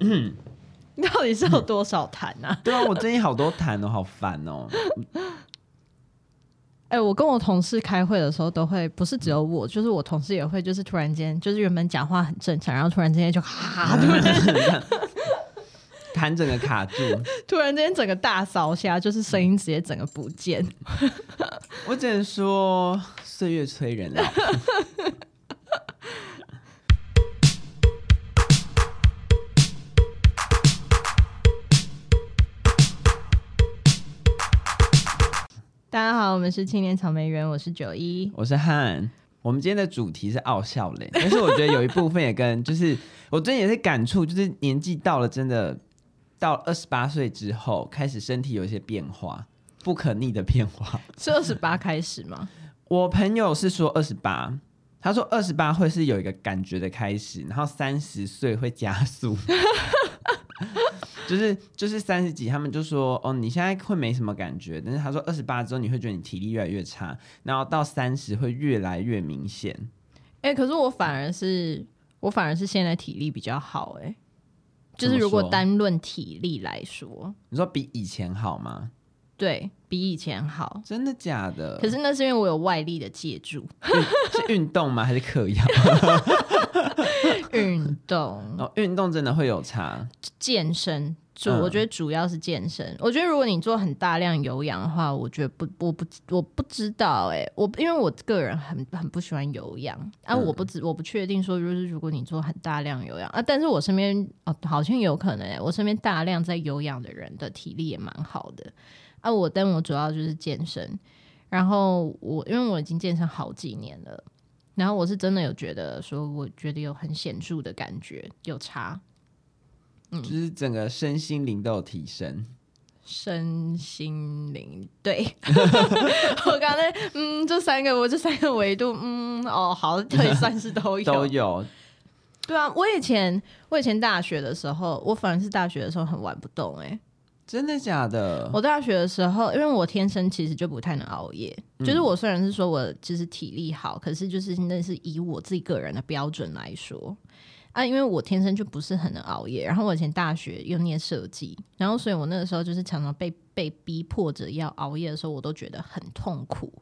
嗯，你到底是有多少痰啊？对啊，我最近好多痰哦，好烦哦。哎、欸，我跟我同事开会的时候，都会不是只有我，就是我同事也会，就是突然间，就是原本讲话很正常，然后突然之间就哈，突然间痰整个卡住，突然间整个大扫下，就是声音直接整个不见。我只能说岁月催人老。大家好，我们是青年草莓园，我是九一，我是汉。我们今天的主题是傲笑脸，但是我觉得有一部分也跟就是我最近也是感触，就是年纪到了，真的到二十八岁之后，开始身体有一些变化，不可逆的变化。是二十八开始吗？我朋友是说二十八，他说二十八会是有一个感觉的开始，然后三十岁会加速。就是就是三十几，他们就说哦，你现在会没什么感觉，但是他说二十八之后你会觉得你体力越来越差，然后到三十会越来越明显。哎、欸，可是我反而是我反而是现在体力比较好，哎，就是如果单论体力来说，你说比以前好吗？对，比以前好，真的假的？可是那是因为我有外力的借助，是运动吗？还是嗑药？运动哦，运动真的会有差。健身主，我觉得主要是健身。嗯、我觉得如果你做很大量有氧的话，我觉得不，我不，我不知道哎、欸，我因为我个人很很不喜欢有氧啊，我不知我不确定说就是如果你做很大量有氧啊，但是我身边哦好像有可能哎、欸，我身边大量在有氧的人的体力也蛮好的。啊，我但我主要就是健身，然后我因为我已经健身好几年了，然后我是真的有觉得说，我觉得有很显著的感觉，有差，嗯，就是整个身心灵都有提升，身心灵对，我刚才嗯，这三个我这三个维度，嗯哦，好，可以算是都 有。都有，对啊，我以前我以前大学的时候，我反而是大学的时候很玩不动哎、欸。真的假的？我大学的时候，因为我天生其实就不太能熬夜。就是我虽然是说我就是体力好，可是就是那是以我自己个人的标准来说啊，因为我天生就不是很能熬夜。然后我以前大学又念设计，然后所以我那个时候就是常常被被逼迫着要熬夜的时候，我都觉得很痛苦。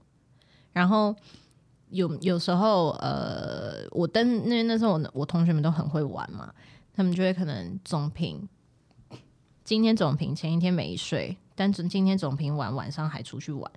然后有有时候呃，我登那那时候我我同学们都很会玩嘛，他们就会可能总评。今天总评前一天没睡，但是今天总评完晚上还出去玩，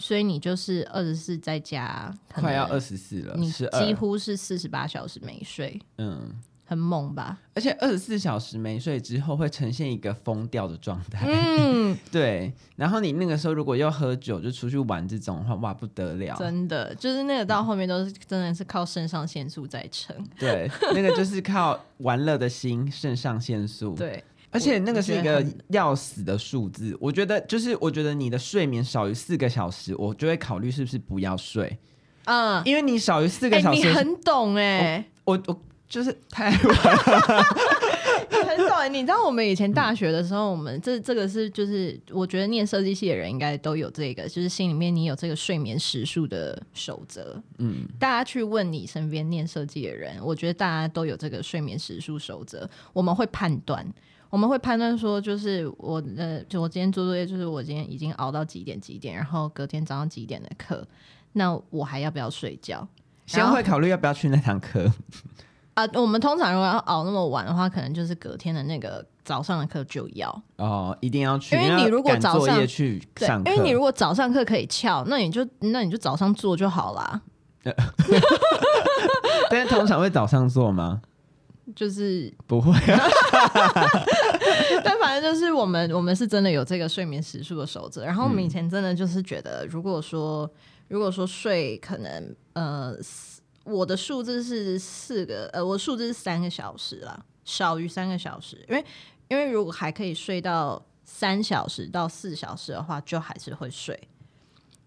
所以你就是二十四在家，快要二十四了，你几乎是四十八小时没睡，嗯，很猛吧？而且二十四小时没睡之后会呈现一个疯掉的状态，嗯，对。然后你那个时候如果又喝酒就出去玩这种的话，哇不得了，真的就是那个到后面都是真的是靠肾上腺素在撑，对，那个就是靠玩乐的心，肾上腺素，对。而且那个是一个要死的数字，我觉得就是我觉得你的睡眠少于四个小时，我就会考虑是不是不要睡嗯，因为你少于四个小时，欸、你很懂哎、欸，我我就是太晚了，你很懂、欸。你知道我们以前大学的时候，我们这这个是就是我觉得念设计系的人应该都有这个，就是心里面你有这个睡眠时数的守则。嗯，大家去问你身边念设计的人，我觉得大家都有这个睡眠时数守则，我们会判断。我们会判断说，就是我呃，就我今天做作业，就是我今天已经熬到几点几点，然后隔天早上几点的课，那我还要不要睡觉？先会考虑要不要去那堂课啊。我们通常如果要熬那么晚的话，可能就是隔天的那个早上的课就要哦，一定要去，因为你如果早上去上课，因为你如果早上课可以翘，那你就那你就早上做就好啦。但是通常会早上做吗？就是不会啊，但反正就是我们我们是真的有这个睡眠时数的守则。然后我们以前真的就是觉得，如果说如果说睡可能呃，我的数字是四个呃，我数字是三个小时啦，少于三个小时，因为因为如果还可以睡到三小时到四小时的话，就还是会睡。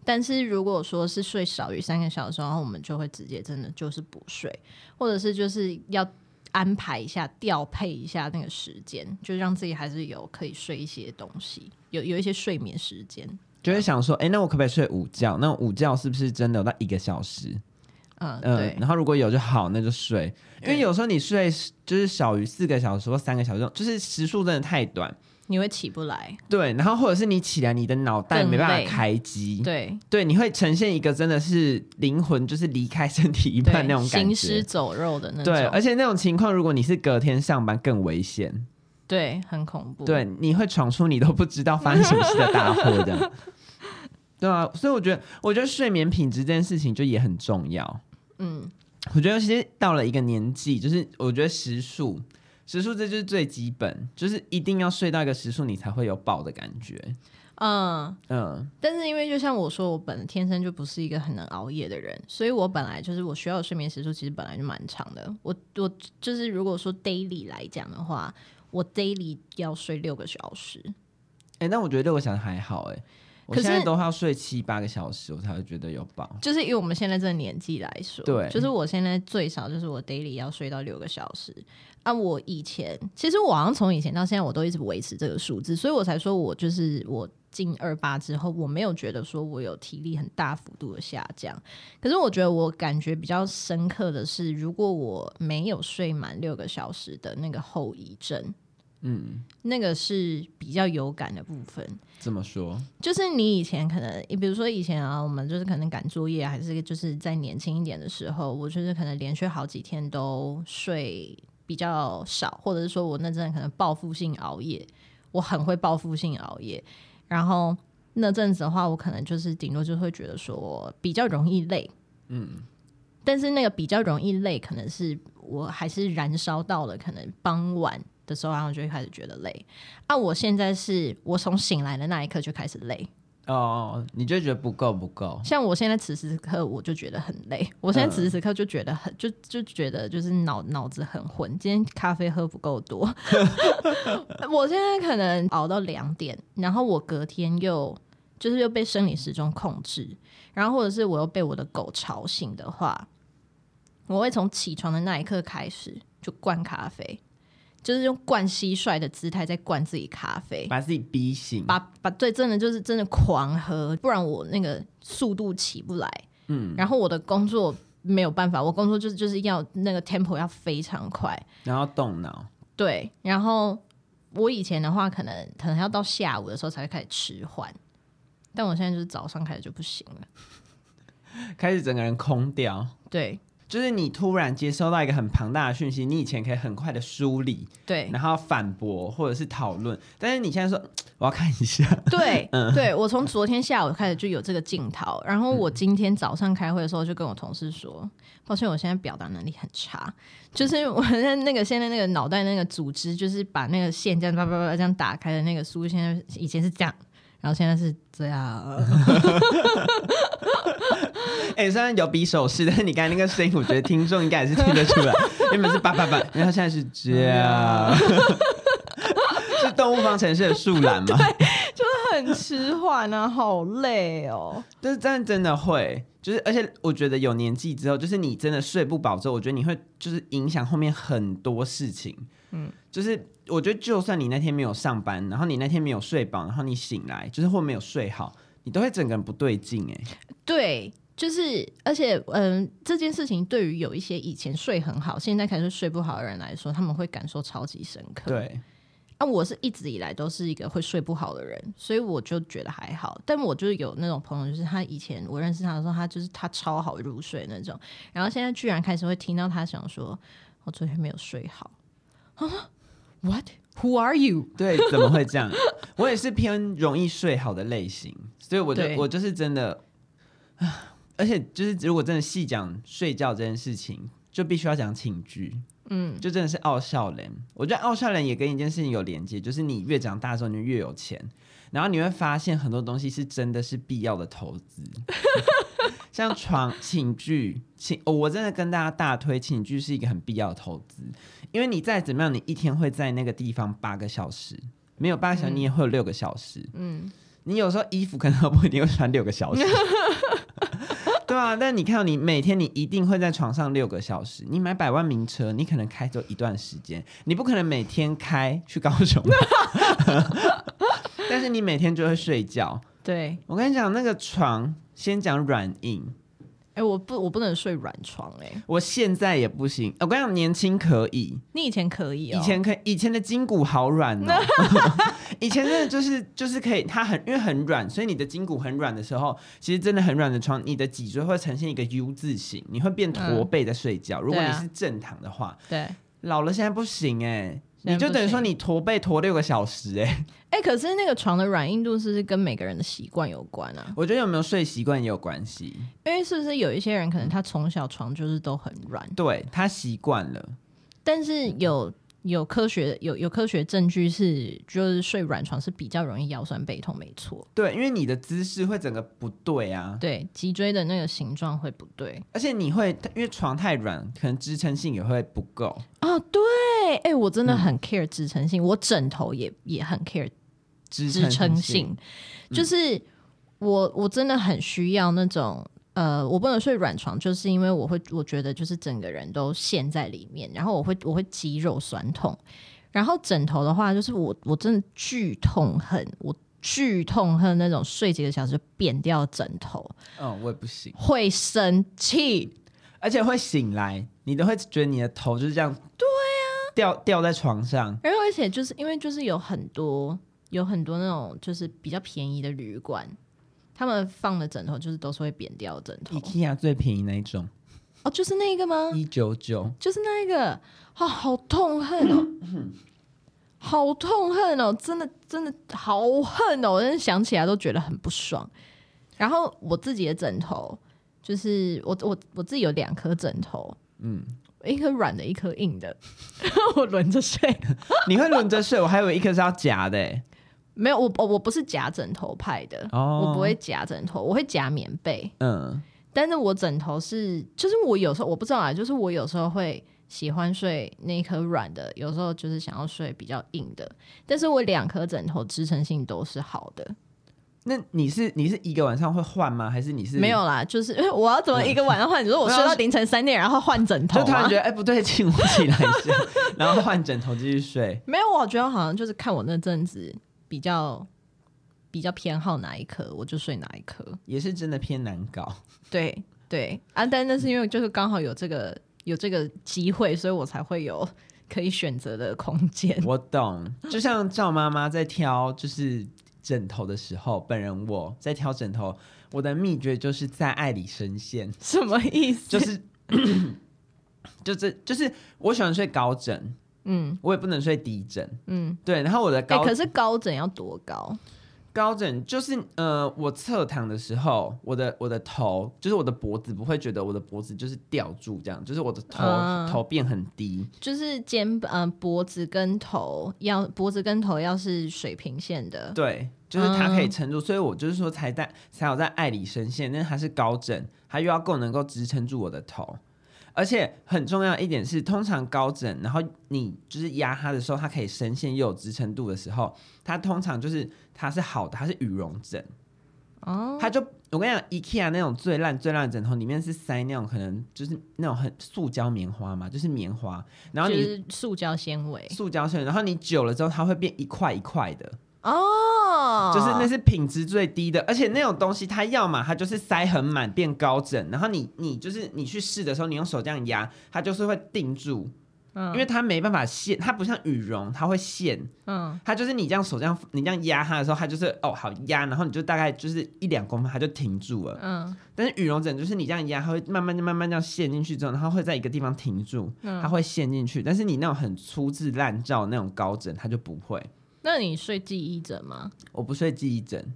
但是如果说是睡少于三个小时，然后我们就会直接真的就是不睡，或者是就是要。安排一下，调配一下那个时间，就让自己还是有可以睡一些东西，有有一些睡眠时间。就会想说，哎、欸，那我可不可以睡午觉？那午觉是不是真的有到一个小时？嗯，嗯、对。然后如果有就好，那就睡。因为有时候你睡就是小于四个小时或三个小时，就是时数真的太短，你会起不来。对，然后或者是你起来，你的脑袋没办法开机。对对，你会呈现一个真的是灵魂就是离开身体一半那种感觉，行尸走肉的那种。对，而且那种情况，如果你是隔天上班，更危险。对，很恐怖。对，你会闯出你都不知道发生什么事的大祸的。对啊，所以我觉得，我觉得睡眠品质这件事情就也很重要。嗯，我觉得其实到了一个年纪，就是我觉得时数，时数这就是最基本，就是一定要睡到一个时数，你才会有饱的感觉。嗯嗯，但是因为就像我说，我本天生就不是一个很能熬夜的人，所以我本来就是我需要的睡眠时数其实本来就蛮长的。我我就是如果说 daily 来讲的话，我 daily 要睡六个小时。哎、欸，那我觉得六个小时还好哎、欸。我现在都要睡七八个小时，我才会觉得有饱。就是以我们现在这个年纪来说，对，就是我现在最少就是我 daily 要睡到六个小时。啊，我以前其实我好像从以前到现在我都一直维持这个数字，所以我才说我就是我进二八之后，我没有觉得说我有体力很大幅度的下降。可是我觉得我感觉比较深刻的是，如果我没有睡满六个小时的那个后遗症。嗯，那个是比较有感的部分。怎么说？就是你以前可能，你比如说以前啊，我们就是可能赶作业，还是就是在年轻一点的时候，我就是可能连续好几天都睡比较少，或者是说我那阵可能报复性熬夜，我很会报复性熬夜。然后那阵子的话，我可能就是顶多就会觉得说比较容易累。嗯，但是那个比较容易累，可能是我还是燃烧到了可能傍晚的时候，然后就会开始觉得累。啊，我现在是我从醒来的那一刻就开始累。哦，你就觉得不够不够？像我现在此时此刻，我就觉得很累。我现在此时此刻就觉得很，嗯、就就觉得就是脑脑子很混。今天咖啡喝不够多，我现在可能熬到两点，然后我隔天又就是又被生理时钟控制，然后或者是我又被我的狗吵醒的话，我会从起床的那一刻开始就灌咖啡。就是用灌蟋蟀的姿态在灌自己咖啡，把自己逼醒，把把对，真的就是真的狂喝，不然我那个速度起不来。嗯，然后我的工作没有办法，我工作就是就是要那个 tempo 要非常快，然后动脑。对，然后我以前的话，可能可能要到下午的时候才会开始迟缓，但我现在就是早上开始就不行了，开始整个人空掉。对。就是你突然接收到一个很庞大的讯息，你以前可以很快的梳理，对，然后反驳或者是讨论，但是你现在说 我要看一下，对，嗯、对我从昨天下午开始就有这个镜头，然后我今天早上开会的时候就跟我同事说，嗯、抱歉，我现在表达能力很差，就是我在那个现在那个脑袋那个组织，就是把那个线这样叭叭叭这样打开的那个书，现在以前是这样，然后现在是这样。哎、欸，虽然有比手势，但是你刚才那个声音，我觉得听众应该也是听得出来，原本是叭叭叭，然后现在是这样，是动物方程式的树懒吗？对，就是很迟缓啊，好累哦。但是真的真的会，就是而且我觉得有年纪之后，就是你真的睡不饱之后，我觉得你会就是影响后面很多事情。嗯，就是我觉得就算你那天没有上班，然后你那天没有睡饱，然后你醒来就是或没有睡好，你都会整个人不对劲哎。对。就是，而且，嗯，这件事情对于有一些以前睡很好，现在开始睡不好的人来说，他们会感受超级深刻。对，啊，我是一直以来都是一个会睡不好的人，所以我就觉得还好。但我就是有那种朋友，就是他以前我认识他的时候，他就是他超好入睡那种，然后现在居然开始会听到他想说，我昨天没有睡好。啊，What？Who are you？对，怎么会这样？我也是偏容易睡好的类型，所以我就我就是真的啊。而且就是，如果真的细讲睡觉这件事情，就必须要讲寝具，嗯，就真的是奥孝恋。我觉得奥孝恋也跟一件事情有连接，就是你越长大之后，你就越有钱，然后你会发现很多东西是真的是必要的投资，像床、寝具、寝、哦，我真的跟大家大推寝具是一个很必要的投资，因为你再怎么样，你一天会在那个地方八个小时，没有八个小时，你也会有六个小时，嗯，你有时候衣服可能都不一定会穿六个小时。对啊，但你看到你每天你一定会在床上六个小时。你买百万名车，你可能开走一段时间，你不可能每天开去高雄。但是你每天就会睡觉。对，我跟你讲，那个床先讲软硬，哎、欸，我不，我不能睡软床、欸，哎，我现在也不行。我跟你讲，年轻可以，你以前可以、哦，以前可以，以前的筋骨好软哦。以前真的就是就是可以，它很因为很软，所以你的筋骨很软的时候，其实真的很软的床，你的脊椎会呈现一个 U 字形，你会变驼背在睡觉。嗯、如果你是正躺的话，对，老了现在不行哎、欸。你就等于说你驼背驼六个小时哎、欸，哎、欸，可是那个床的软硬度是不是跟每个人的习惯有关啊？我觉得有没有睡习惯也有关系，因为是不是有一些人可能他从小床就是都很软，对他习惯了，但是有。有科学有有科学证据是，就是睡软床是比较容易腰酸背痛，没错。对，因为你的姿势会整个不对啊。对，脊椎的那个形状会不对，而且你会因为床太软，可能支撑性也会不够。哦，对，哎、欸，我真的很 care 支撑性，嗯、我枕头也也很 care 支撑性，性就是我我真的很需要那种。呃，我不能睡软床，就是因为我会，我觉得就是整个人都陷在里面，然后我会，我会肌肉酸痛。然后枕头的话，就是我，我真的巨痛恨，我巨痛恨那种睡几个小时就扁掉枕头。嗯、哦，我也不行，会生气，而且会醒来，你都会觉得你的头就是这样，对啊，掉掉在床上。然后而且就是因为就是有很多有很多那种就是比较便宜的旅馆。他们放的枕头就是都是会扁掉的枕头，IKEA 最便宜那一种，哦，就是那个吗？一九九，就是那一个，啊、哦，好痛恨哦，好痛恨哦，真的真的好恨哦，我真的想起来都觉得很不爽。然后我自己的枕头，就是我我我自己有两颗枕头，嗯，一颗软的，一颗硬的，我轮着睡。你会轮着睡？我还以为一颗是要夹的。没有，我我我不是夹枕头派的，oh. 我不会夹枕头，我会夹棉被。嗯，但是我枕头是，就是我有时候我不知道啊，就是我有时候会喜欢睡那一颗软的，有时候就是想要睡比较硬的。但是我两颗枕头支撑性都是好的。那你是你是一个晚上会换吗？还是你是没有啦？就是 我要怎么一个晚上换？嗯、你说我睡到凌晨三点，然后换枕头，就突然觉得哎、欸、不对劲，我起来一下，然后换枕头继续睡。没有，我觉得好像就是看我那阵子。比较比较偏好哪一颗，我就睡哪一颗，也是真的偏难搞。对对啊，但那是因为就是刚好有这个有这个机会，所以我才会有 可以选择的空间。我懂，就像赵妈妈在挑就是枕头的时候，本人我在挑枕头，我的秘诀就是在爱里深陷。什么意思？就是 就这就是我喜欢睡高枕。嗯，我也不能睡低枕。嗯，对，然后我的高，欸、可是高枕要多高？高枕就是呃，我侧躺的时候，我的我的头就是我的脖子不会觉得我的脖子就是吊住这样，就是我的头、嗯、头变很低，就是肩膀、呃、脖子跟头要脖子跟头要是水平线的，对，就是它可以撑住，嗯、所以我就是说才在才有在爱里深陷，但是它是高枕，它又要够能够支撑住我的头。而且很重要一点是，通常高枕，然后你就是压它的时候，它可以深陷又有支撑度的时候，它通常就是它是好的，它是羽绒枕。哦，它就我跟你讲，IKEA 那种最烂最烂的枕头里面是塞那种可能就是那种很塑胶棉花嘛，就是棉花，然后你是塑胶纤维，塑胶纤维，然后你久了之后，它会变一块一块的。哦，就是那是品质最低的，而且那种东西它要么它就是塞很满变高枕，然后你你就是你去试的时候，你用手这样压，它就是会定住，嗯，因为它没办法陷，它不像羽绒，它会陷，嗯，它就是你这样手这样你这样压它的时候，它就是哦好压，然后你就大概就是一两公分它就停住了，嗯，但是羽绒枕就是你这样压，它会慢慢慢慢这样陷进去之后，然后会在一个地方停住，它会陷进去，但是你那种很粗制滥造那种高枕，它就不会。那你睡记忆枕吗？我不睡记忆枕，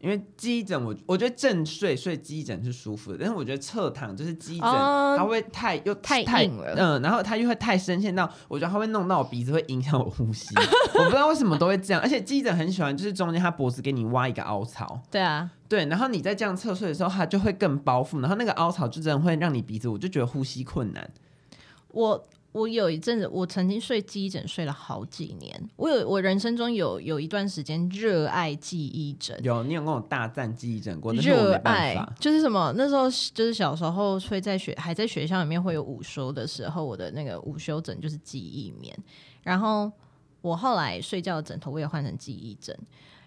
因为记忆枕我我觉得正睡睡记忆枕是舒服的，但是我觉得侧躺就是记忆枕，哦、它会太又太硬了，嗯，然后它又会太深陷到，我觉得它会弄到我鼻子，会影响我呼吸。我不知道为什么都会这样，而且记忆枕很喜欢，就是中间它脖子给你挖一个凹槽，对啊，对，然后你在这样侧睡的时候，它就会更包覆，然后那个凹槽就真的会让你鼻子，我就觉得呼吸困难。我。我有一阵子，我曾经睡记忆枕睡了好几年。我有我人生中有有一段时间热爱记忆枕。有，你有跟我大赞记忆枕过？热爱就是什么？那时候就是小时候会在学还在学校里面会有午休的时候，我的那个午休枕就是记忆棉。然后我后来睡觉的枕头我也换成记忆枕。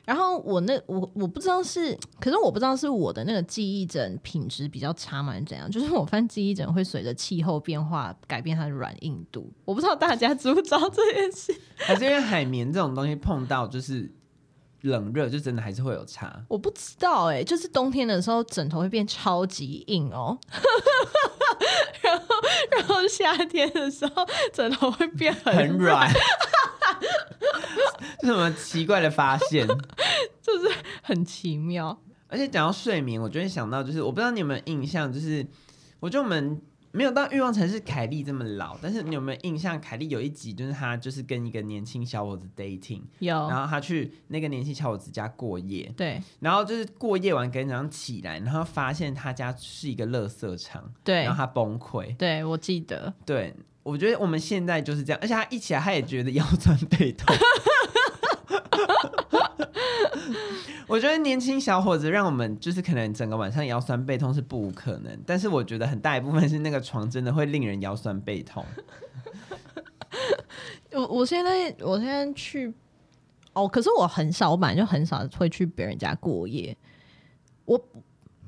然后我那我我不知道是，可是我不知道是我的那个记忆枕品质比较差吗？还是怎样？就是我发现记忆枕会随着气候变化改变它的软硬度。我不知道大家知不知道这件事？还是因为海绵这种东西碰到就是冷热，就真的还是会有差？我不知道哎、欸，就是冬天的时候枕头会变超级硬哦，然后然后夏天的时候枕头会变很 很软。这什么奇怪的发现？就是很奇妙。而且讲到睡眠，我就会想到，就是我不知道你有没有印象，就是我觉得我们没有到欲望城市凯莉这么老，但是你有没有印象？凯莉有一集就是她就是跟一个年轻小伙子 dating，有，然后她去那个年轻小伙子家过夜，对，然后就是过夜完，隔天早上起来，然后发现他家是一个垃圾场，对，然后他崩溃，对我记得，对。我觉得我们现在就是这样，而且他一起来，他也觉得腰酸背痛。我觉得年轻小伙子让我们就是可能整个晚上腰酸背痛是不无可能，但是我觉得很大一部分是那个床真的会令人腰酸背痛。我我现在我现在去哦，可是我很少，我本来就很少会去别人家过夜。我。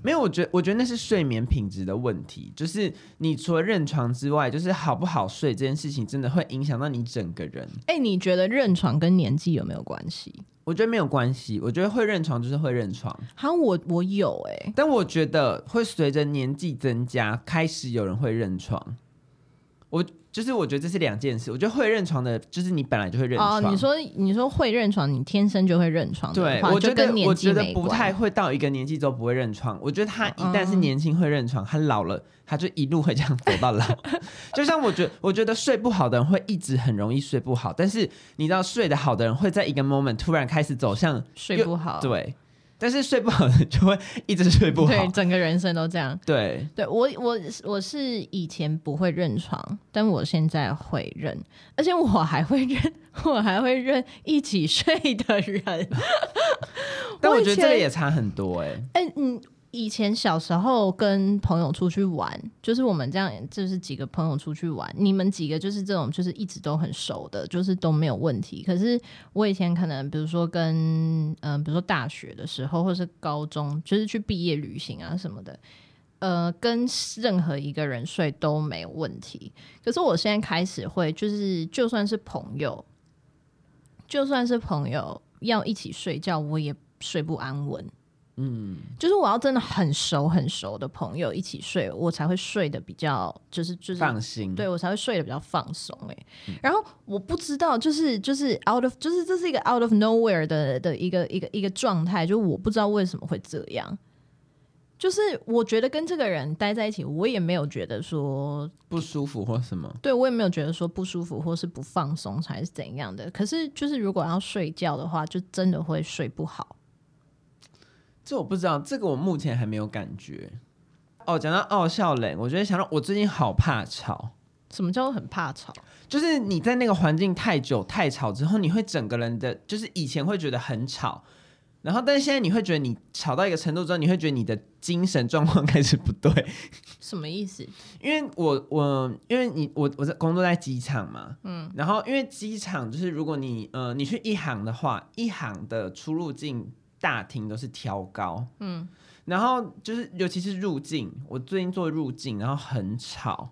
没有，我觉得我觉得那是睡眠品质的问题。就是你除了认床之外，就是好不好睡这件事情，真的会影响到你整个人。哎、欸，你觉得认床跟年纪有没有关系？我觉得没有关系。我觉得会认床就是会认床。好，我我有哎、欸，但我觉得会随着年纪增加，开始有人会认床。我。就是我觉得这是两件事。我觉得会认床的，就是你本来就会认床。哦，你说你说会认床，你天生就会认床。对，我觉得我觉得不太会到一个年纪之后不会认床。我觉得他一旦是年轻会认床，他老了他就一路会这样走到老。就像我觉得，我觉得睡不好的人会一直很容易睡不好，但是你知道睡得好的人会在一个 moment 突然开始走向睡不好。对。但是睡不好就会一直睡不好，对，整个人生都这样。对，对我我我是以前不会认床，但我现在会认，而且我还会认，我还会认一起睡的人。但我觉得这个也差很多哎、欸。哎、欸，嗯。以前小时候跟朋友出去玩，就是我们这样，就是几个朋友出去玩。你们几个就是这种，就是一直都很熟的，就是都没有问题。可是我以前可能，比如说跟嗯、比如说大学的时候，或是高中，就是去毕业旅行啊什么的，呃，跟任何一个人睡都没有问题。可是我现在开始会，就是就算是朋友，就算是朋友要一起睡觉，我也睡不安稳。嗯，就是我要真的很熟很熟的朋友一起睡，我才会睡得比较就是就是放心，对我才会睡得比较放松哎。嗯、然后我不知道，就是就是 out of 就是这是一个 out of nowhere 的的一个一个一个状态，就我不知道为什么会这样。就是我觉得跟这个人待在一起，我也没有觉得说不舒服或什么，对我也没有觉得说不舒服或是不放松还是怎样的。可是就是如果要睡觉的话，就真的会睡不好。这我不知道，这个我目前还没有感觉。哦，讲到傲笑脸，我觉得想到我最近好怕吵。什么叫做很怕吵？就是你在那个环境太久太吵之后，你会整个人的，就是以前会觉得很吵，然后但是现在你会觉得你吵到一个程度之后，你会觉得你的精神状况开始不对。什么意思？因为我我因为你我我在工作在机场嘛，嗯，然后因为机场就是如果你呃你去一行的话，一行的出入境。大厅都是挑高，嗯，然后就是尤其是入境，我最近做入境，然后很吵，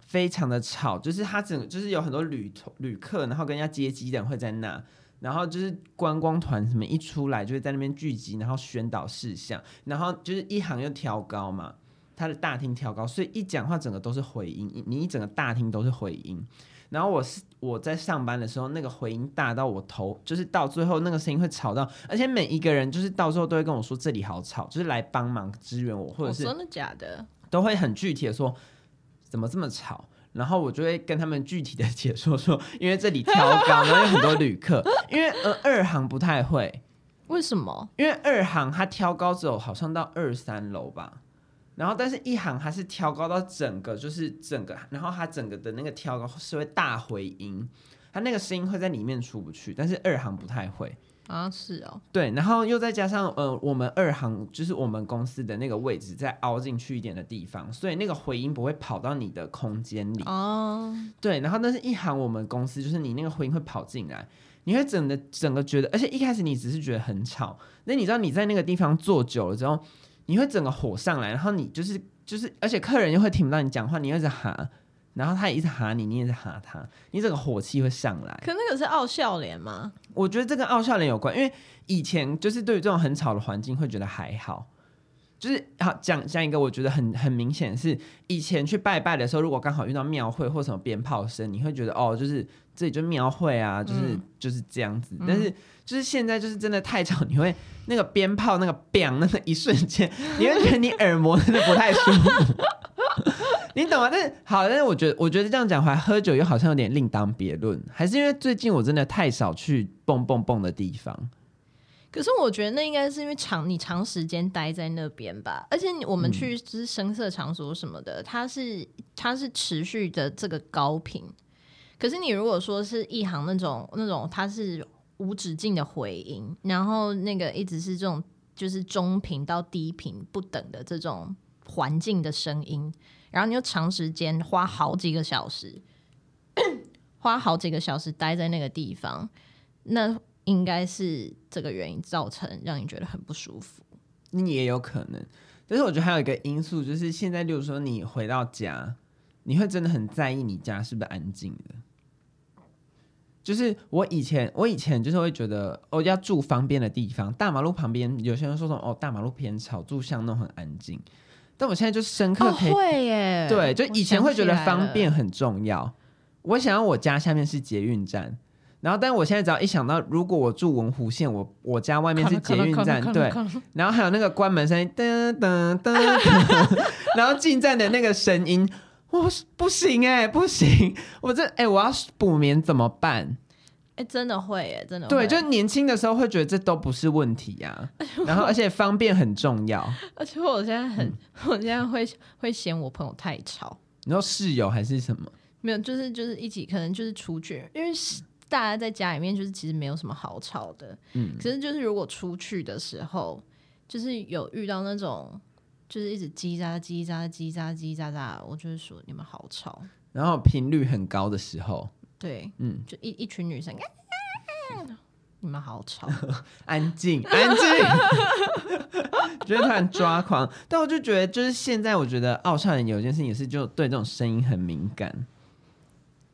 非常的吵，就是它整个就是有很多旅旅客，然后跟人家接机的人会在那，然后就是观光团什么一出来就会在那边聚集，然后宣导事项，然后就是一行又挑高嘛，他的大厅挑高，所以一讲话整个都是回音，你一整个大厅都是回音。然后我是我在上班的时候，那个回音大到我头，就是到最后那个声音会吵到，而且每一个人就是到时候都会跟我说这里好吵，就是来帮忙支援我，或者是真的假的，都会很具体的说怎么这么吵，然后我就会跟他们具体的解说说，因为这里挑高，然后有很多旅客，因为呃二行不太会，为什么？因为二行它挑高只有好像到二三楼吧。然后，但是一行它是调高到整个，就是整个，然后它整个的那个调高是会大回音，它那个声音会在里面出不去。但是二行不太会啊，是哦，对。然后又再加上呃，我们二行就是我们公司的那个位置再凹进去一点的地方，所以那个回音不会跑到你的空间里哦。对，然后但是一行我们公司就是你那个回音会跑进来。你会整的整个觉得，而且一开始你只是觉得很吵，那你知道你在那个地方坐久了之后，你会整个火上来，然后你就是就是，而且客人又会听不到你讲话，你一直哈，然后他也一直哈你，你也在哈他，你整个火气会上来。可那个是傲笑脸吗？我觉得这跟傲笑脸有关，因为以前就是对于这种很吵的环境会觉得还好。就是好讲讲一个，我觉得很很明显是以前去拜拜的时候，如果刚好遇到庙会或什么鞭炮声，你会觉得哦，就是这里就庙会啊，就是、嗯、就是这样子。但是就是现在就是真的太吵，你会那个鞭炮那个 bang 那个一瞬间，你会觉得你耳膜真的不太舒服，你懂吗？但是好，但是我觉得我觉得这样讲回来，喝酒又好像有点另当别论，还是因为最近我真的太少去蹦蹦蹦的地方。可是我觉得那应该是因为长你长时间待在那边吧，而且我们去就是声色场所什么的，嗯、它是它是持续的这个高频。可是你如果说是一行那种那种，它是无止境的回音，然后那个一直是这种就是中频到低频不等的这种环境的声音，然后你又长时间花好几个小时，花好几个小时待在那个地方，那。应该是这个原因造成让你觉得很不舒服，那也有可能。但是我觉得还有一个因素，就是现在，例如说你回到家，你会真的很在意你家是不是安静的。就是我以前，我以前就是会觉得，哦，要住方便的地方，大马路旁边，有些人说什么，哦，大马路偏吵，住巷弄很安静。但我现在就深刻可以，哦，会耶，对，就以前会觉得方便很重要。我，我想要我家下面是捷运站。然后，但我现在只要一想到，如果我住文湖线，我我家外面是捷运站，对，然后还有那个关门声音，噔噔噔噔，然后进站的那个声音，我不行哎、欸，不行，我这哎、欸，我要补眠怎么办？哎、欸，真的会哎，真的会。对，就年轻的时候会觉得这都不是问题呀、啊，然后而且方便很重要。而且我现在很，嗯、我现在会会嫌我朋友太吵。你说室友还是什么？没有，就是就是一起，可能就是出去，因为大家在家里面就是其实没有什么好吵的，嗯，可是就是如果出去的时候，就是有遇到那种就是一直叽喳叽喳叽喳叽喳喳，我就会说你们好吵，然后频率很高的时候，对，嗯，就一一群女生，你们好吵，安 静安静，觉得他很抓狂，但我就觉得就是现在我觉得奥少人有一件事情也是就对这种声音很敏感。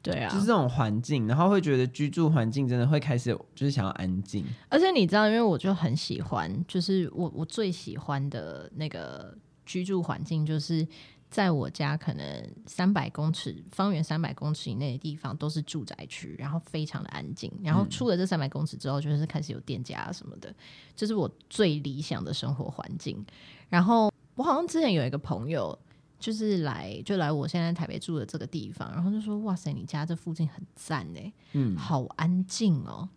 对啊，就是这种环境，然后会觉得居住环境真的会开始就是想要安静。而且你知道，因为我就很喜欢，就是我我最喜欢的那个居住环境，就是在我家可能三百公尺方圆三百公尺以内的地方都是住宅区，然后非常的安静。然后出了这三百公尺之后，就是开始有店家什么的，这、就是我最理想的生活环境。然后我好像之前有一个朋友。就是来就来我现在台北住的这个地方，然后就说哇塞，你家这附近很赞哎，嗯，好安静哦。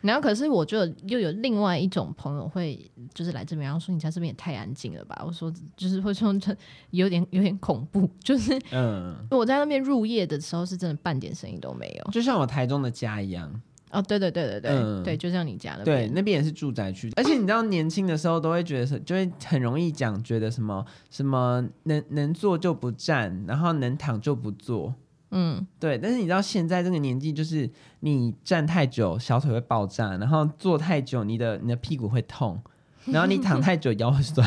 然后可是我就又有另外一种朋友会就是来这边，然后说你家这边也太安静了吧？我说就是会说这有点有点恐怖，就是嗯，我在那边入夜的时候是真的半点声音都没有，就像我台中的家一样。哦，对对对对对、嗯、对，就像你家那边，对，那边也是住宅区。而且你知道，年轻的时候都会觉得，就会很容易讲，觉得什么什么能能坐就不站，然后能躺就不坐。嗯，对。但是你知道，现在这个年纪，就是你站太久，小腿会爆炸；然后坐太久，你的你的屁股会痛；然后你躺 太久，腰会酸，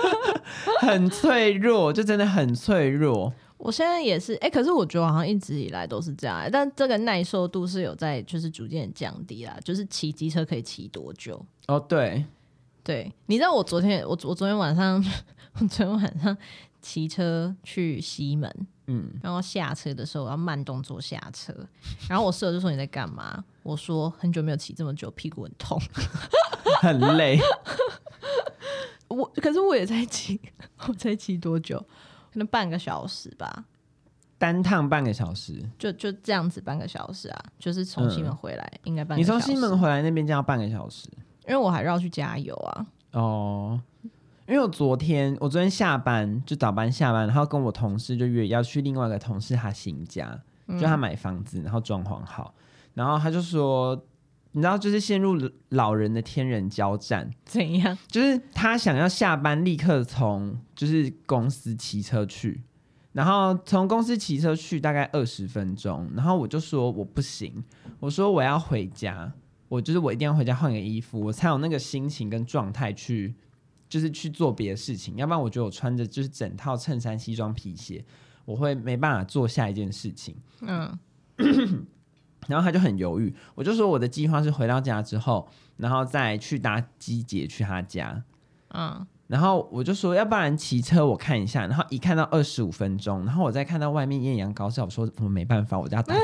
很脆弱，就真的很脆弱。我现在也是，哎、欸，可是我觉得好像一直以来都是这样，但这个耐受度是有在，就是逐渐降低啦。就是骑机车可以骑多久？哦，对，对，你知道我昨天，我我昨天晚上，我昨天晚上骑车去西门，嗯，然后下车的时候我要慢动作下车，然后我室友就说你在干嘛？我说很久没有骑这么久，屁股很痛，很累。我可是我也在骑，我在骑多久？可能半个小时吧，单趟半个小时，就就这样子半个小时啊，就是从西门回来、嗯、应该半个小时。你从西门回来那边就要半个小时，因为我还绕去加油啊。哦，因为我昨天我昨天下班就早班下班，然后跟我同事就约要去另外一个同事他新家，就他买房子，然后装潢好，然后他就说。你知道，就是陷入老人的天人交战。怎样？就是他想要下班立刻从就是公司骑车去，然后从公司骑车去大概二十分钟，然后我就说我不行，我说我要回家，我就是我一定要回家换个衣服，我才有那个心情跟状态去，就是去做别的事情，要不然我觉得我穿着就是整套衬衫、西装、皮鞋，我会没办法做下一件事情。嗯，然后他就很犹豫，我就说我的计划是回到家之后，然后再去搭机姐去他家。嗯。然后我就说，要不然骑车我看一下，然后一看到二十五分钟，然后我再看到外面艳阳高照，我说我没办法，我就要打机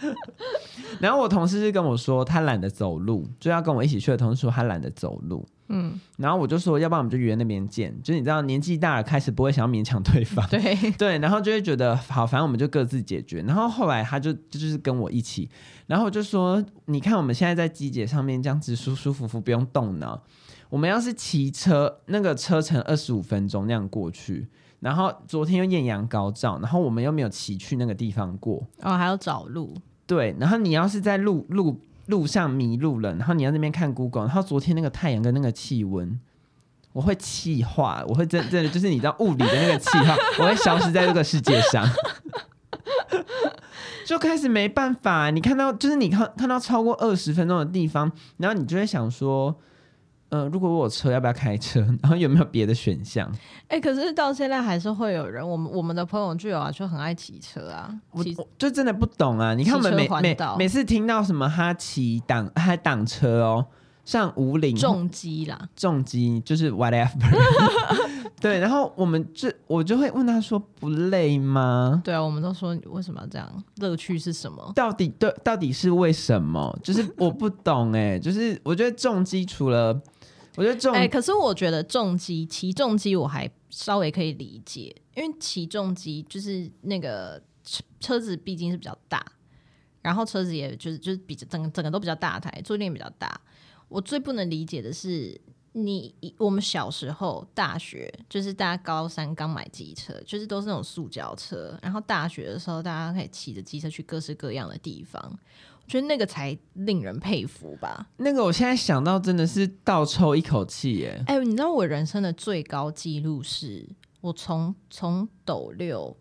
车。然后我同事就跟我说，他懒得走路，就要跟我一起去的同事说他懒得走路。嗯，然后我就说，要不然我们就约那边见。就是你知道，年纪大了开始不会想要勉强对方，对 对，然后就会觉得好，反正我们就各自解决。然后后来他就就是跟我一起，然后我就说，你看我们现在在机姐上面这样子舒舒服服，不用动脑。我们要是骑车，那个车程二十五分钟那样过去，然后昨天又艳阳高照，然后我们又没有骑去那个地方过，哦，还要找路。对，然后你要是在路路路上迷路了，然后你要那边看 Google，然后昨天那个太阳跟那个气温，我会气化，我会真真的就是你知道物理的那个气化，我会消失在这个世界上，就开始没办法。你看到就是你看看到超过二十分钟的地方，然后你就会想说。嗯、呃，如果我有车，要不要开车？然后有没有别的选项？哎、欸，可是到现在还是会有人，我们我们的朋友就有啊，就很爱骑车啊。我就真的不懂啊！你看我们每每每次听到什么他骑挡还挡车哦，像五岭重机啦，重机就是 whatever。对，然后我们就我就会问他说不累吗？对啊，我们都说为什么要这样？乐趣是什么？到底对，到底是为什么？就是我不懂哎、欸，就是我觉得重机除了。我觉得重哎、可是我觉得重机骑重机我还稍微可以理解，因为骑重机就是那个车子毕竟是比较大，然后车子也就是就是比整整个都比较大台，坐垫比较大。我最不能理解的是，你我们小时候大学就是大家高三刚买机车，就是都是那种塑胶车，然后大学的时候大家可以骑着机车去各式各样的地方。觉得那个才令人佩服吧。那个我现在想到真的是倒抽一口气耶。哎、欸，你知道我人生的最高纪录是我从从斗六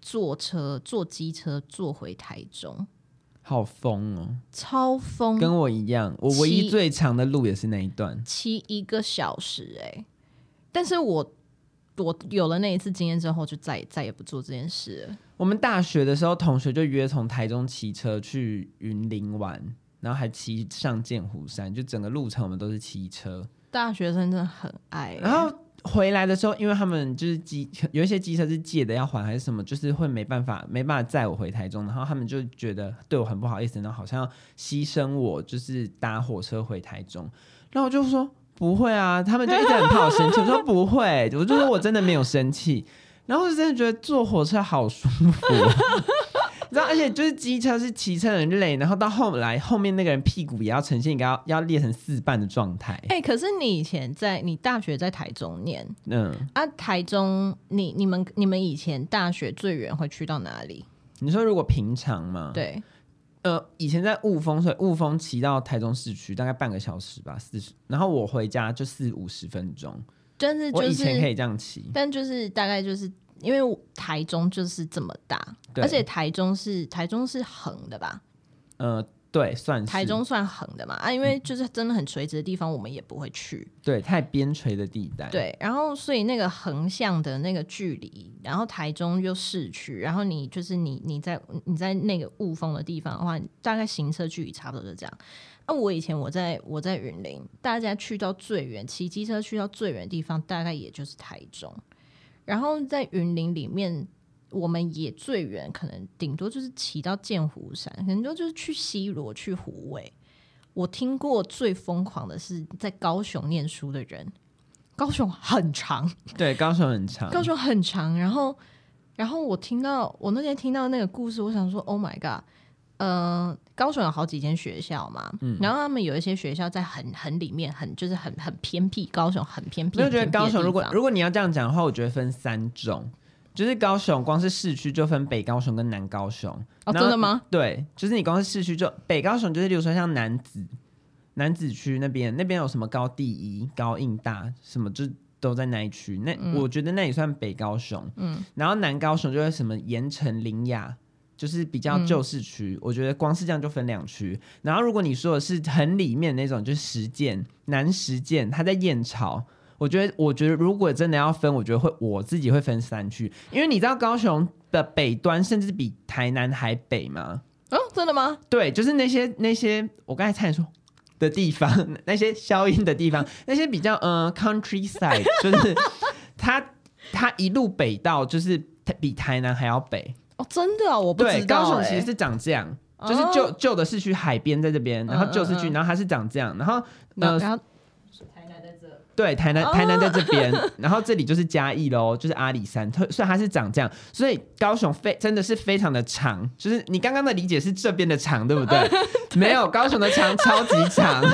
坐车坐机车坐回台中，好疯哦，超疯，跟我一样。我唯一最长的路也是那一段，骑一个小时哎。但是我我有了那一次经验之后，就再也再也不做这件事了。我们大学的时候，同学就约从台中骑车去云林玩，然后还骑上剑湖山，就整个路程我们都是骑车。大学生真的很爱。然后回来的时候，因为他们就是机有一些机车是借的要还还是什么，就是会没办法没办法载我回台中，然后他们就觉得对我很不好意思，然后好像要牺牲我，就是搭火车回台中。然后我就说不会啊，他们就一直很怕我生气，我说不会，我就说我真的没有生气。然后就真的觉得坐火车好舒服，你知道，而且就是机车是骑车很累，然后到后来后面那个人屁股也要呈现一个要要裂成四半的状态。哎、欸，可是你以前在你大学在台中念，嗯啊，台中你你们你们以前大学最远会去到哪里？你说如果平常吗？对，呃，以前在雾峰，所以雾峰骑到台中市区大概半个小时吧，四十，然后我回家就四五十分钟。真是，我以前可以这样骑，但就是大概就是因为台中就是这么大，而且台中是台中是横的吧？呃，对，算是台中算横的嘛啊，因为就是真的很垂直的地方，我们也不会去，对，太边陲的地带，对，然后所以那个横向的那个距离，然后台中又市区，然后你就是你你在你在那个雾峰的地方的话，大概行车距离差不多就这样。那、啊、我以前我在我在云林，大家去到最远骑机车去到最远的地方，大概也就是台中。然后在云林里面，我们也最远可能顶多就是骑到剑湖山，可能就就是去西罗去湖尾。我听过最疯狂的是在高雄念书的人，高雄很长，对，高雄很长，高雄很长。然后，然后我听到我那天听到那个故事，我想说，Oh my god！嗯、呃，高雄有好几间学校嘛，嗯，然后他们有一些学校在很很里面，很就是很很偏僻。高雄很偏僻。我觉得高雄如果如果你要这样讲的话，我觉得分三种，就是高雄光是市区就分北高雄跟南高雄。哦，真的吗？对，就是你光是市区就北高雄，就是比如说像南子、南子区那边，那边有什么高第一、高应大什么，就都在那一区。那、嗯、我觉得那也算北高雄。嗯，然后南高雄就是什么盐城、林雅，就是比较旧市区。嗯、我觉得光是这样就分两区。然后如果你说的是很里面那种，就是实践南实践，它在燕巢。我觉得，我觉得如果真的要分，我觉得会我自己会分三区，因为你知道高雄的北端甚至比台南还北吗？哦，真的吗？对，就是那些那些我刚才差点说的地方，那些消音的地方，那些比较嗯、呃、countryside，就是它它一路北到就是比台南还要北哦，真的哦，我不知道、欸。对，高雄其实是长这样，就是旧旧、哦、的市区海边在这边，然后旧市区，然后它是长这样，然后呃。对，台南台南在这边，哦、然后这里就是嘉义喽，就是阿里山，所以它是长这样，所以高雄非真的是非常的长，就是你刚刚的理解是这边的长，对不对？对没有，高雄的长超级长，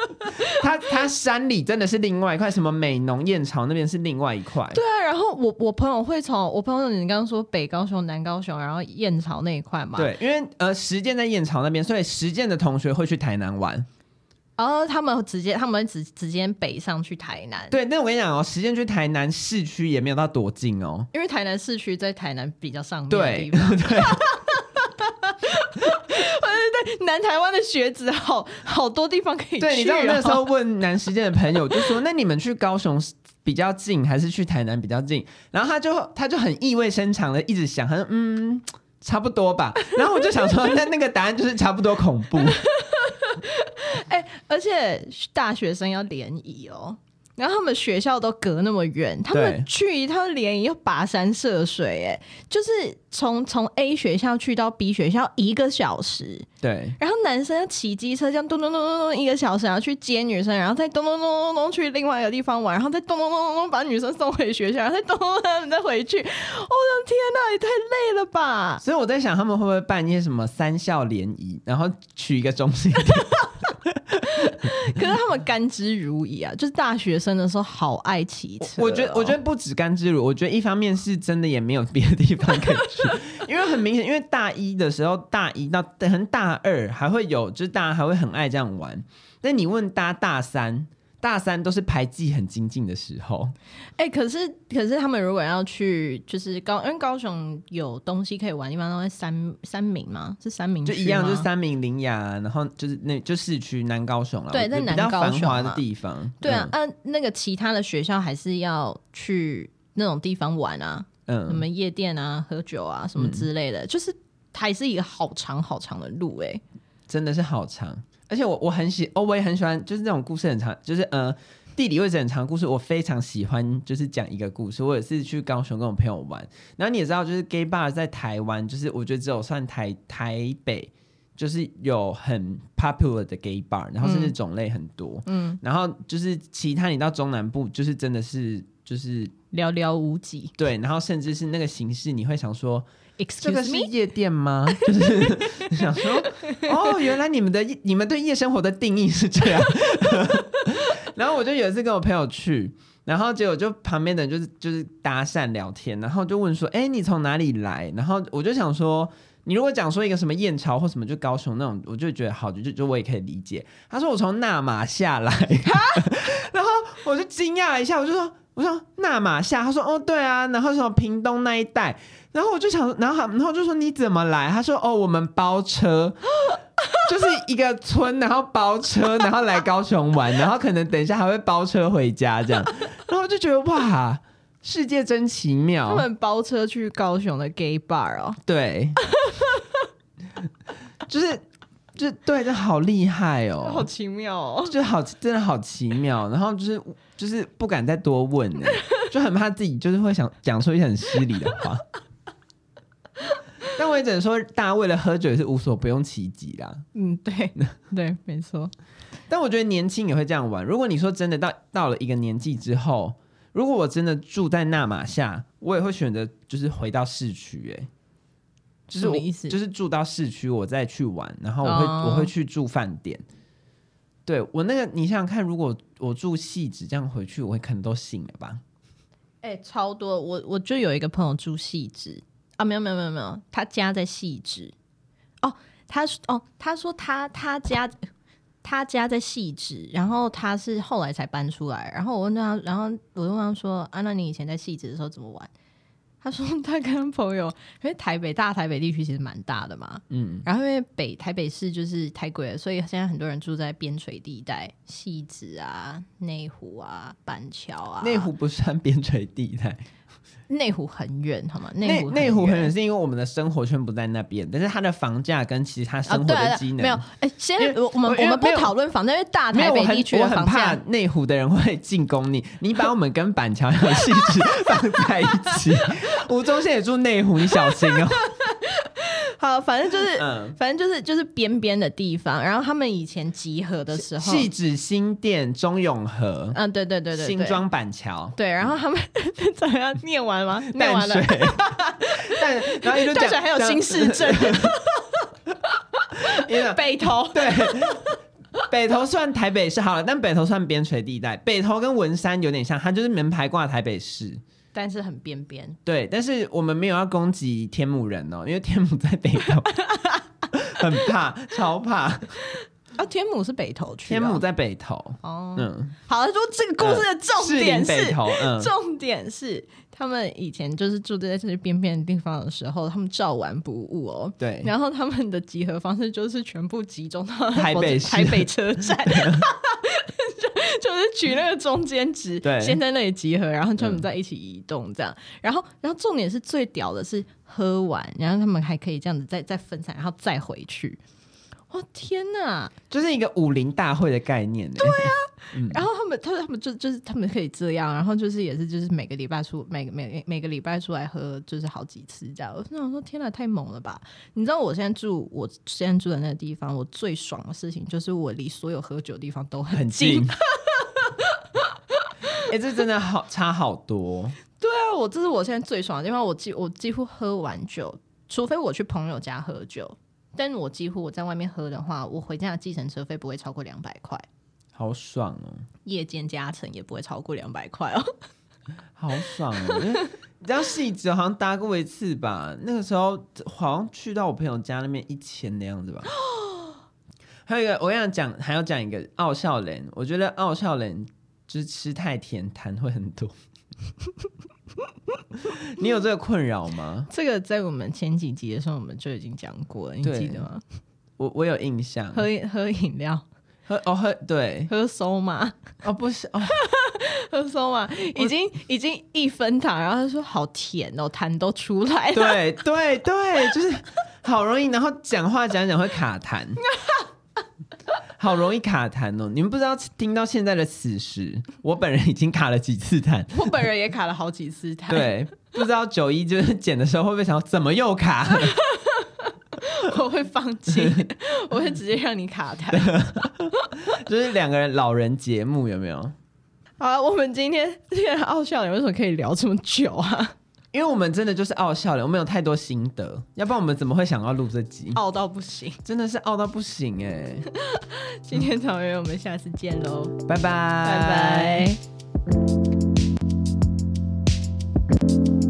它它山里真的是另外一块，什么美浓燕巢那边是另外一块。对啊，然后我我朋友会从我朋友你刚刚说北高雄、南高雄，然后燕巢那一块嘛，对，因为呃实践在燕巢那边，所以实践的同学会去台南玩。然后、哦、他们直接，他们直直接北上去台南。对，那我跟你讲哦，实践去台南市区也没有到多近哦，因为台南市区在台南比较上面。对 对。对，对南台湾的学子好好多地方可以去、哦。对，你知道我那时候问南实践的朋友，就说：“那你们去高雄比较近，还是去台南比较近？”然后他就他就很意味深长的一直想，他说：“嗯，差不多吧。”然后我就想说，那那个答案就是差不多恐怖。而且大学生要联谊哦，然后他们学校都隔那么远，他们去一趟联谊要跋山涉水，哎，就是从从 A 学校去到 B 学校一个小时，对，然后男生要骑机车这样咚咚咚咚咚一个小时，然后去接女生，然后再咚咚咚咚咚去另外一个地方玩，然后再咚咚咚咚咚把女生送回学校，然后再咚咚咚再回去，我的天呐，也太累了吧！所以我在想，他们会不会办一些什么三校联谊，然后取一个中心点？可是他们甘之如饴啊，就是大学生的时候好爱骑车、哦。我觉得，我觉得不止甘之如，我觉得一方面是真的也没有别的地方可以去，因为很明显，因为大一的时候，大一到可能大二还会有，就是大家还会很爱这样玩。那你问大家大三。大三都是排技很精进的时候，哎、欸，可是可是他们如果要去，就是高，因为高雄有东西可以玩，一般都在三三民嘛？是三民就一样，就是三民、苓雅，然后就是那就市区南高雄了，对，在南高雄繁华的地方。对啊，嗯、啊，那个其他的学校还是要去那种地方玩啊，嗯，什么夜店啊、喝酒啊什么之类的，嗯、就是还是一个好长好长的路、欸，哎，真的是好长。而且我我很喜，哦，我也很喜欢，就是那种故事很长，就是呃地理位置很长的故事，我非常喜欢，就是讲一个故事。我也是去高雄跟我朋友玩，然后你也知道，就是 gay bar 在台湾，就是我觉得只有算台台北，就是有很 popular 的 gay bar，然后甚至种类很多，嗯，然后就是其他你到中南部，就是真的是就是寥寥无几，对，然后甚至是那个形式，你会想说。这个是夜店吗？就是想说，哦，原来你们的你们对夜生活的定义是这样。然后我就有一次跟我朋友去，然后结果就旁边的人就是就是搭讪聊天，然后就问说，哎，你从哪里来？然后我就想说，你如果讲说一个什么燕巢或什么就高雄那种，我就觉得好，就就就我也可以理解。他说我从纳马下来，然后我就惊讶一下，我就说，我说那马夏，他说哦对啊，然后什么屏东那一带。然后我就想，然后然后就说你怎么来？他说哦，我们包车，就是一个村，然后包车，然后来高雄玩，然后可能等一下还会包车回家这样。然后就觉得哇，世界真奇妙。他们包车去高雄的 gay bar 哦，对，就是就对，这好厉害哦，好奇妙哦，就好真的好奇妙。然后就是就是不敢再多问呢，就很怕自己就是会想讲出一些很失礼的话。但我也只能说，大家为了喝酒也是无所不用其极啦。嗯，对，对，没错。但我觉得年轻也会这样玩。如果你说真的到到了一个年纪之后，如果我真的住在纳玛夏，我也会选择就是回到市区。哎，就是我意思，就是住到市区，我再去玩，然后我会、哦、我会去住饭店。对我那个，你想想看，如果我住汐止这样回去，我会可能都醒了吧？哎、超多。我我就有一个朋友住汐止。啊，没有没有没有没有，他家在汐止。哦，他说哦，他说他他家他家在汐止，然后他是后来才搬出来。然后我问他，然后我就问他说：“啊，那你以前在汐止的时候怎么玩？”他说他跟朋友，因为台北大台北地区其实蛮大的嘛，嗯，然后因为北台北市就是太贵了，所以现在很多人住在边陲地带，戏子啊、内湖啊、板桥啊。内湖不算边陲地带。内湖很远，好吗？内湖内湖很远，是因为我们的生活圈不在那边，但是它的房价跟其他生活的机能、啊、没有。哎、欸，先我们我们不讨论房价，因为大台北地区的房价，我很怕内湖的人会进攻你。你把我们跟板桥有戏子放在一起，吴宗宪也住内湖，你小心哦。好，反正就是，嗯、反正就是就是边边的地方。然后他们以前集合的时候，戏子新店、中永和，嗯，对对对对，新庄板桥，对。然后他们怎么样？念完吗？念完了。但 然后一路讲，还有新市镇，北投，对，北投算台北市好了，但北投算边陲地带。北投跟文山有点像，它就是门牌挂台北市。但是很边边，对，但是我们没有要攻击天母人哦，因为天母在北投，很怕，超怕。啊，天母是北投区，天母在北投。哦，嗯，好，说这个故事的重点是，重点是他们以前就是住在这些边边的地方的时候，他们照玩不误哦。对，然后他们的集合方式就是全部集中到台北台北车站。就是取那个中间值，对，先在那里集合，然后他们在一起移动，这样，嗯、然后，然后重点是最屌的是喝完，然后他们还可以这样子再再分散，然后再回去。我天哪，就是一个武林大会的概念。对啊，嗯、然后他们，他们，他们就就是他们可以这样，然后就是也是就是每个礼拜出每个每每个礼拜出来喝，就是好几次这样。我想说，天哪，太猛了吧！你知道我现在住我现在住的那个地方，我最爽的事情就是我离所有喝酒的地方都很近。很近 这真的好差好多。对啊，我这是我现在最爽的地方。我几我几乎喝完酒，除非我去朋友家喝酒，但我几乎我在外面喝的话，我回家的计程车费不会超过两百块。好爽哦！夜间加成也不会超过两百块哦。好爽哦！因为你知道细致好像搭过一次吧？那个时候好像去到我朋友家那边一千的样子吧。还有一个，我跟你讲，还要讲一个奥孝连。我觉得奥孝连。就是吃太甜，痰会很多。你有这个困扰吗？这个在我们前几集的时候我们就已经讲过了，你记得吗？我我有印象。喝喝饮料，喝哦喝对，喝收嘛？哦不是哦，喝收嘛？已经已经一分糖，然后他说好甜哦，痰都出来了。对对对，就是好容易，然后讲话讲讲会卡痰。好容易卡痰哦！你们不知道听到现在的此时，我本人已经卡了几次痰。我本人也卡了好几次痰。对，不知道九一就是剪的时候会不会想怎么又卡？我会放弃，我会直接让你卡痰。就是两个人老人节目有没有？好了，我们今天这个奥笑，你为什么可以聊这么久啊？因为我们真的就是傲笑了，我们有太多心得。要不然我们怎么会想要录这集？傲到不行，真的是傲到不行。哎，今天草原，我们下次见喽。拜拜，拜拜。